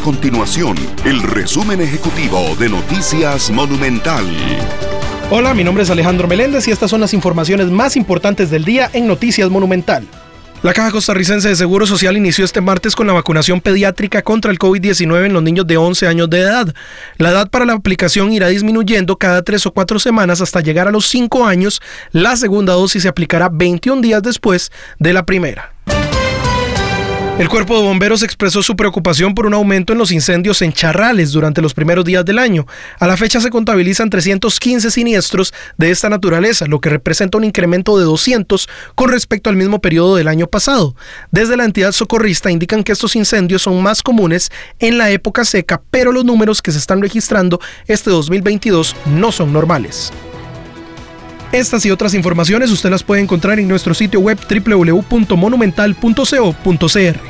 continuación el resumen ejecutivo de Noticias Monumental. Hola, mi nombre es Alejandro Meléndez y estas son las informaciones más importantes del día en Noticias Monumental. La Caja Costarricense de Seguro Social inició este martes con la vacunación pediátrica contra el COVID-19 en los niños de 11 años de edad. La edad para la aplicación irá disminuyendo cada tres o cuatro semanas hasta llegar a los 5 años. La segunda dosis se aplicará 21 días después de la primera. El cuerpo de bomberos expresó su preocupación por un aumento en los incendios en charrales durante los primeros días del año. A la fecha se contabilizan 315 siniestros de esta naturaleza, lo que representa un incremento de 200 con respecto al mismo periodo del año pasado. Desde la entidad socorrista indican que estos incendios son más comunes en la época seca, pero los números que se están registrando este 2022 no son normales. Estas y otras informaciones usted las puede encontrar en nuestro sitio web www.monumental.co.cr.